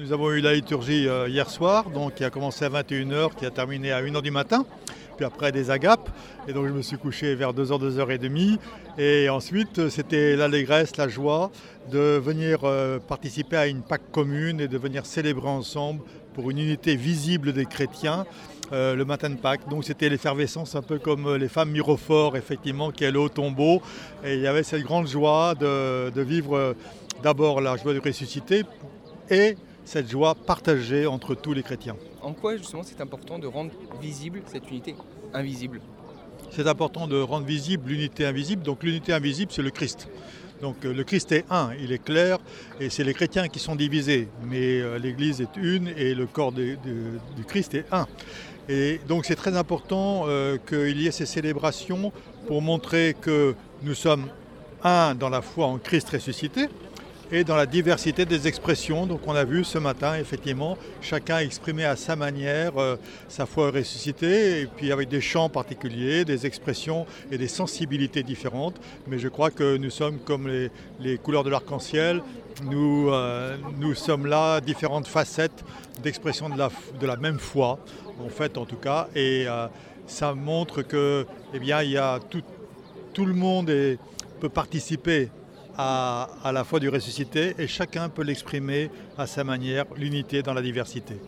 Nous avons eu la liturgie euh, hier soir, donc qui a commencé à 21h, qui a terminé à 1h du matin, puis après des agapes. Et donc je me suis couché vers 2h, 2h30. Et ensuite, c'était l'allégresse, la joie de venir euh, participer à une Pâque commune et de venir célébrer ensemble pour une unité visible des chrétiens euh, le matin de Pâques. Donc c'était l'effervescence un peu comme les femmes mirophores, effectivement, qui allaient au tombeau. Et il y avait cette grande joie de, vivre d'abord la joie de ressusciter et cette joie partagée entre tous les chrétiens. En quoi justement c'est important de rendre visible cette unité invisible? C'est important de rendre visible l'unité invisible. Donc l'unité invisible, c'est le Christ. Donc euh, le Christ est un, il est clair, et c'est les chrétiens qui sont divisés, mais euh, l'Église est une et le corps de- de- du Christ est un. Et donc c'est très important euh, qu'il y ait ces célébrations pour montrer que nous sommes un dans la foi en Christ ressuscité et dans la diversité des expressions. Donc on a vu ce matin, effectivement, chacun exprimer à sa manière euh, sa foi ressuscitée, et puis avec des chants particuliers, des expressions et des sensibilités différentes. Mais je crois que nous sommes comme les, les couleurs de l'arc-en-ciel. Nous, euh, nous sommes là, différentes facettes d'expression de la, de la même foi, en fait, en tout cas. Et euh, ça montre que, eh bien, il y a tout, tout le monde peut participer à, la foi du ressuscité et chacun peut l'exprimer à sa manière, l'unité dans la diversité.